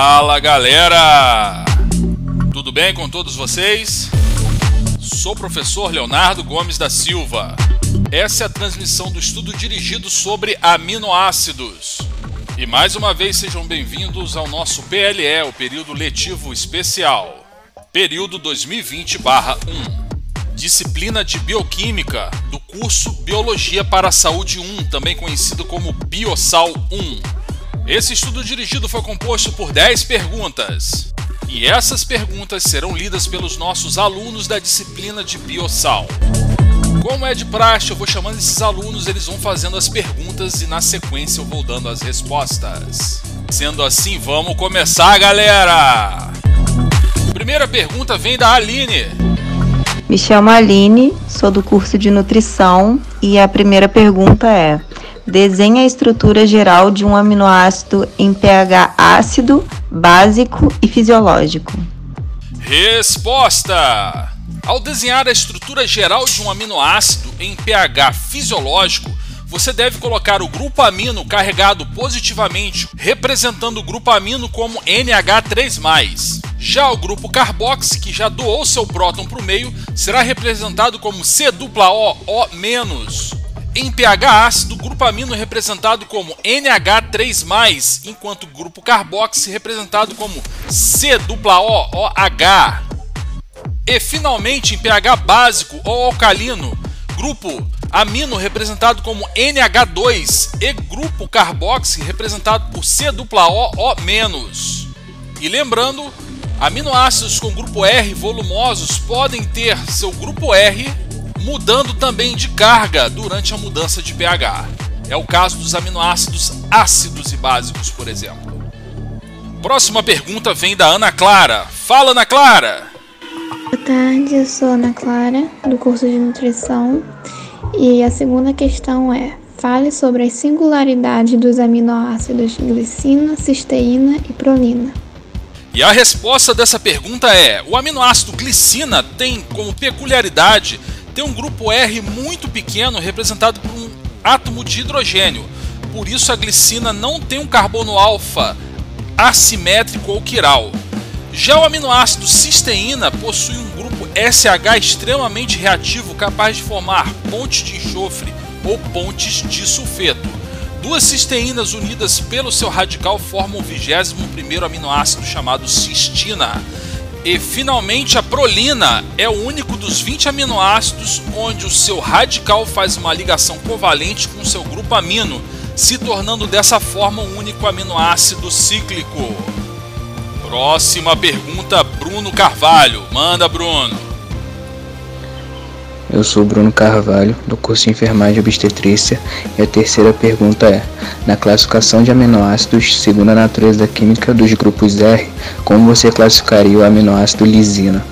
Fala galera! Tudo bem com todos vocês? Sou o professor Leonardo Gomes da Silva. Essa é a transmissão do estudo dirigido sobre aminoácidos. E mais uma vez sejam bem-vindos ao nosso PLE, o período letivo especial, período 2020/1. Disciplina de Bioquímica do curso Biologia para a Saúde 1, também conhecido como Biosal 1. Esse estudo dirigido foi composto por 10 perguntas. E essas perguntas serão lidas pelos nossos alunos da disciplina de Biosal. Como é de praxe, eu vou chamando esses alunos, eles vão fazendo as perguntas e na sequência eu vou dando as respostas. Sendo assim, vamos começar, galera! Primeira pergunta vem da Aline. Me chamo Aline, sou do curso de nutrição e a primeira pergunta é: Desenhe a estrutura geral de um aminoácido em pH ácido, básico e fisiológico. Resposta! Ao desenhar a estrutura geral de um aminoácido em pH fisiológico, você deve colocar o grupo amino carregado positivamente, representando o grupo amino como NH3+. Já o grupo carboxy, que já doou seu próton para o meio, será representado como C-O-O-. Em pH ácido, grupo amino representado como NH3+, enquanto grupo carboxy representado como C-OOH. E finalmente, em pH básico ou alcalino, grupo amino representado como NH2 e grupo carboxy representado por C-OO-. E lembrando, aminoácidos com grupo R volumosos podem ter seu grupo R mudando também de carga durante a mudança de pH. É o caso dos aminoácidos ácidos e básicos, por exemplo. Próxima pergunta vem da Ana Clara. Fala, Ana Clara! Boa tarde, eu sou Ana Clara, do curso de nutrição. E a segunda questão é: fale sobre as singularidades dos aminoácidos glicina, cisteína e prolina. E a resposta dessa pergunta é: o aminoácido glicina tem como peculiaridade tem um grupo R muito pequeno representado por um átomo de hidrogênio. Por isso a glicina não tem um carbono alfa assimétrico ou quiral. Já o aminoácido cisteína possui um grupo SH extremamente reativo capaz de formar pontes de enxofre ou pontes de sulfeto. Duas cisteínas unidas pelo seu radical formam o 21º aminoácido chamado cistina. E finalmente a prolina é o único dos 20 aminoácidos onde o seu radical faz uma ligação covalente com seu grupo amino, se tornando dessa forma um único aminoácido cíclico. Próxima pergunta, Bruno Carvalho. Manda, Bruno. Eu sou Bruno Carvalho, do curso de Enfermagem e Obstetrícia, e a terceira pergunta é: na classificação de aminoácidos, segundo a natureza química dos grupos R, como você classificaria o aminoácido lisina?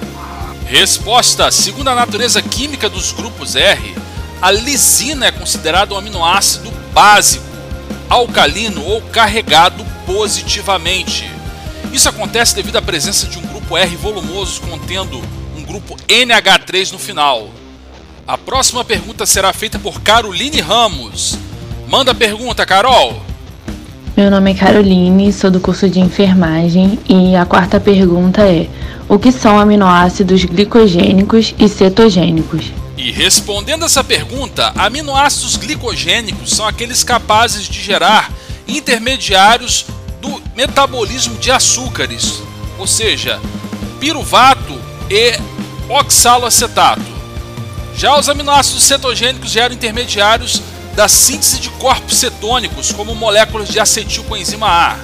Resposta: segundo a natureza química dos grupos R, a lisina é considerada um aminoácido básico, alcalino ou carregado positivamente. Isso acontece devido à presença de um grupo R volumoso contendo um grupo NH3 no final. A próxima pergunta será feita por Caroline Ramos. Manda a pergunta, Carol. Meu nome é Caroline, sou do curso de enfermagem e a quarta pergunta é: o que são aminoácidos glicogênicos e cetogênicos? E respondendo essa pergunta, aminoácidos glicogênicos são aqueles capazes de gerar intermediários do metabolismo de açúcares, ou seja, piruvato e oxaloacetato. Já os aminoácidos cetogênicos geram intermediários da síntese de corpos cetônicos, como moléculas de acetilcoenzima A.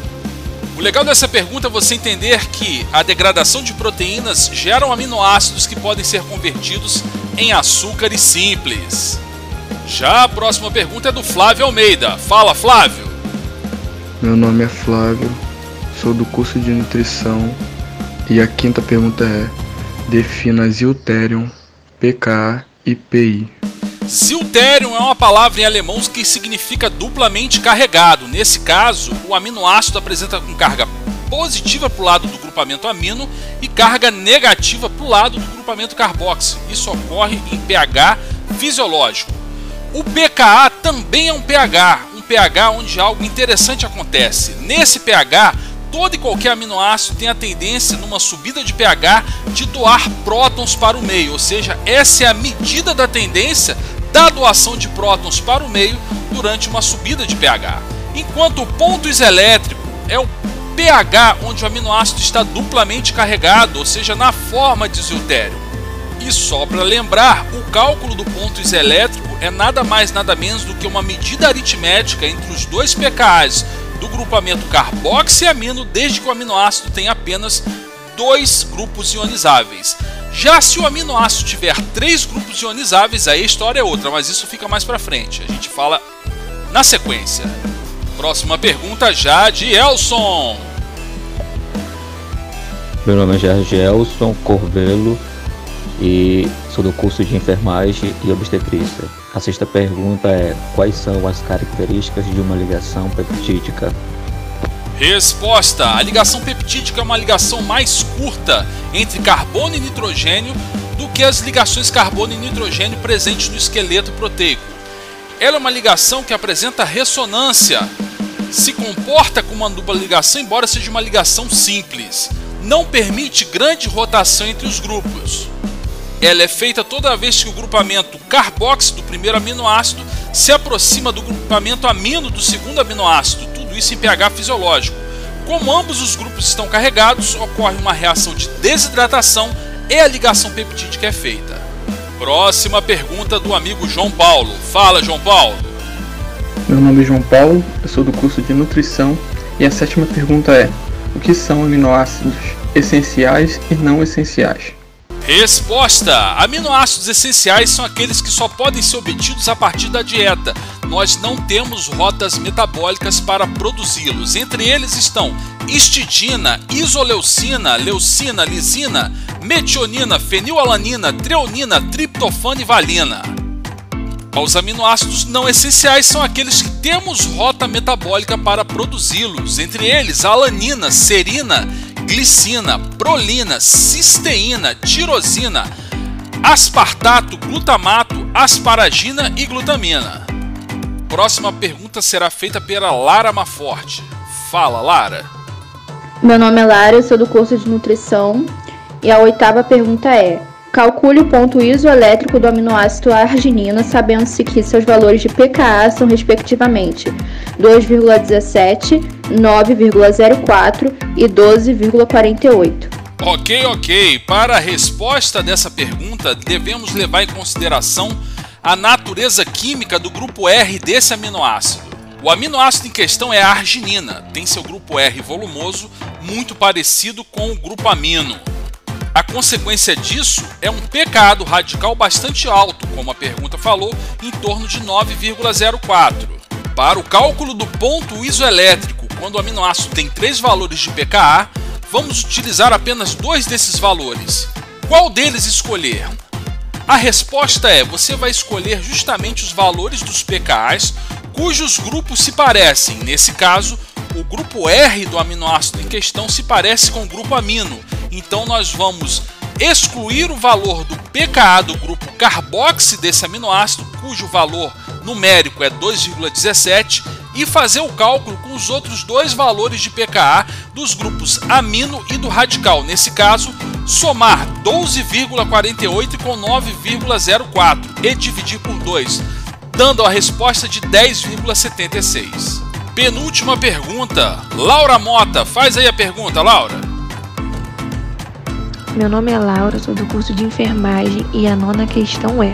O legal dessa pergunta é você entender que a degradação de proteínas geram aminoácidos que podem ser convertidos em açúcares simples. Já a próxima pergunta é do Flávio Almeida. Fala, Flávio. Meu nome é Flávio, sou do curso de nutrição e a quinta pergunta é: defina Zilterium, pKa IPI. É uma palavra em alemão que significa duplamente carregado. Nesse caso, o aminoácido apresenta com carga positiva para o lado do grupamento amino e carga negativa para o lado do grupamento carboxy. Isso ocorre em pH fisiológico. O pKa também é um pH, um pH onde algo interessante acontece. Nesse pH, todo e qualquer aminoácido tem a tendência, numa subida de pH, de doar prótons para o meio, ou seja, essa é a medida da tendência da doação de prótons para o meio durante uma subida de pH. Enquanto o ponto iselétrico é o pH onde o aminoácido está duplamente carregado, ou seja, na forma de deutério. E só para lembrar, o cálculo do ponto iselétrico é nada mais nada menos do que uma medida aritmética entre os dois pKs do grupamento carboxiamino, desde que o aminoácido tem apenas dois grupos ionizáveis. Já se o aminoácido tiver três grupos ionizáveis, aí a história é outra, mas isso fica mais para frente. A gente fala na sequência. Próxima pergunta já de Elson. Meu nome é Jorge Elson Corvelo e sou do curso de enfermagem e obstetrícia. A sexta pergunta é: quais são as características de uma ligação peptídica? Resposta: A ligação peptídica é uma ligação mais curta entre carbono e nitrogênio do que as ligações carbono e nitrogênio presentes no esqueleto proteico. Ela é uma ligação que apresenta ressonância, se comporta como uma dupla ligação, embora seja uma ligação simples. Não permite grande rotação entre os grupos. Ela é feita toda vez que o grupamento carboxy do primeiro aminoácido se aproxima do grupamento amino do segundo aminoácido, tudo isso em pH fisiológico. Como ambos os grupos estão carregados, ocorre uma reação de desidratação e a ligação peptídica é feita. Próxima pergunta do amigo João Paulo. Fala, João Paulo. Meu nome é João Paulo, eu sou do curso de nutrição e a sétima pergunta é: o que são aminoácidos essenciais e não essenciais? Resposta: Aminoácidos essenciais são aqueles que só podem ser obtidos a partir da dieta. Nós não temos rotas metabólicas para produzi-los. Entre eles estão histidina, isoleucina, leucina, lisina, metionina, fenilalanina, treonina, triptofano e valina. Os aminoácidos não essenciais são aqueles que temos rota metabólica para produzi-los, entre eles alanina, serina, glicina, prolina, cisteína, tirosina, aspartato, glutamato, asparagina e glutamina. Próxima pergunta será feita pela Lara Maforte. Fala, Lara. Meu nome é Lara, eu sou do curso de nutrição e a oitava pergunta é: Calcule o ponto isoelétrico do aminoácido arginina, sabendo-se que seus valores de pKa são respectivamente 2,17, 9,04 e 12,48. Ok, ok. Para a resposta dessa pergunta, devemos levar em consideração a natureza química do grupo R desse aminoácido. O aminoácido em questão é a arginina, tem seu grupo R volumoso muito parecido com o grupo amino. A consequência disso é um pKa do radical bastante alto, como a pergunta falou, em torno de 9,04. Para o cálculo do ponto isoelétrico, quando o aminoácido tem três valores de pKa, vamos utilizar apenas dois desses valores. Qual deles escolher? A resposta é: você vai escolher justamente os valores dos pKa's cujos grupos se parecem. Nesse caso, o grupo R do aminoácido em questão se parece com o grupo amino, então nós vamos excluir o valor do pKa do grupo carboxy desse aminoácido, cujo valor numérico é 2,17, e fazer o cálculo com os outros dois valores de pKa dos grupos amino e do radical. Nesse caso, somar 12,48 com 9,04 e dividir por 2, dando a resposta de 10,76. Penúltima pergunta. Laura Mota, faz aí a pergunta, Laura. Meu nome é Laura, sou do curso de enfermagem e a nona questão é: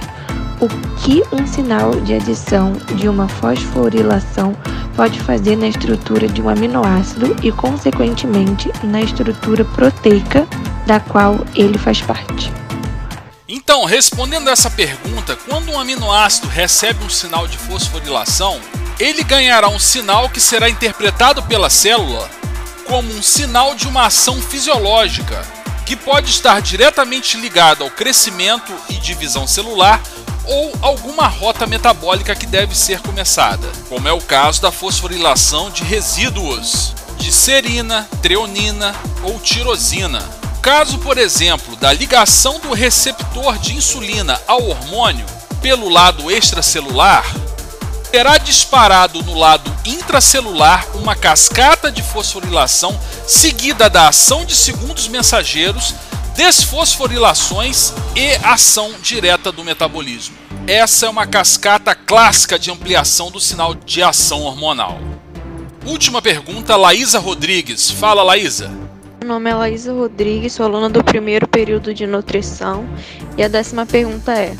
o que um sinal de adição de uma fosforilação pode fazer na estrutura de um aminoácido e, consequentemente, na estrutura proteica da qual ele faz parte? Então, respondendo essa pergunta, quando um aminoácido recebe um sinal de fosforilação, ele ganhará um sinal que será interpretado pela célula como um sinal de uma ação fisiológica, que pode estar diretamente ligado ao crescimento e divisão celular ou alguma rota metabólica que deve ser começada, como é o caso da fosforilação de resíduos de serina, treonina ou tirosina. Caso, por exemplo, da ligação do receptor de insulina ao hormônio pelo lado extracelular, terá disparado no lado intracelular uma cascata de fosforilação seguida da ação de segundos mensageiros, desfosforilações e ação direta do metabolismo. Essa é uma cascata clássica de ampliação do sinal de ação hormonal. Última pergunta, Laísa Rodrigues. Fala, Laísa. Meu nome é Laísa Rodrigues, sou aluna do primeiro período de nutrição e a décima pergunta é: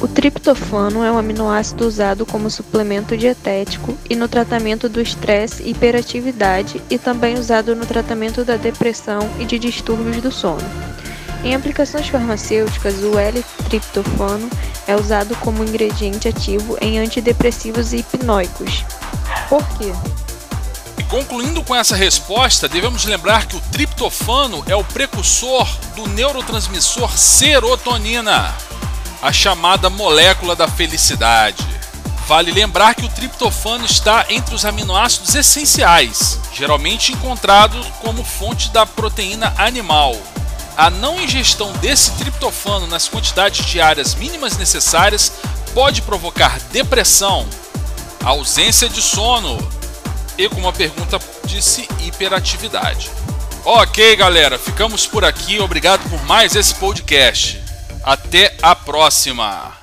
o triptofano é um aminoácido usado como suplemento dietético e no tratamento do estresse e hiperatividade e também usado no tratamento da depressão e de distúrbios do sono. Em aplicações farmacêuticas, o L-triptofano é usado como ingrediente ativo em antidepressivos e hipnóicos. Por quê? Concluindo com essa resposta, devemos lembrar que o triptofano é o precursor do neurotransmissor serotonina, a chamada molécula da felicidade. Vale lembrar que o triptofano está entre os aminoácidos essenciais, geralmente encontrado como fonte da proteína animal. A não ingestão desse triptofano nas quantidades diárias mínimas necessárias pode provocar depressão, ausência de sono, e como a pergunta disse, hiperatividade. Ok, galera, ficamos por aqui. Obrigado por mais esse podcast. Até a próxima!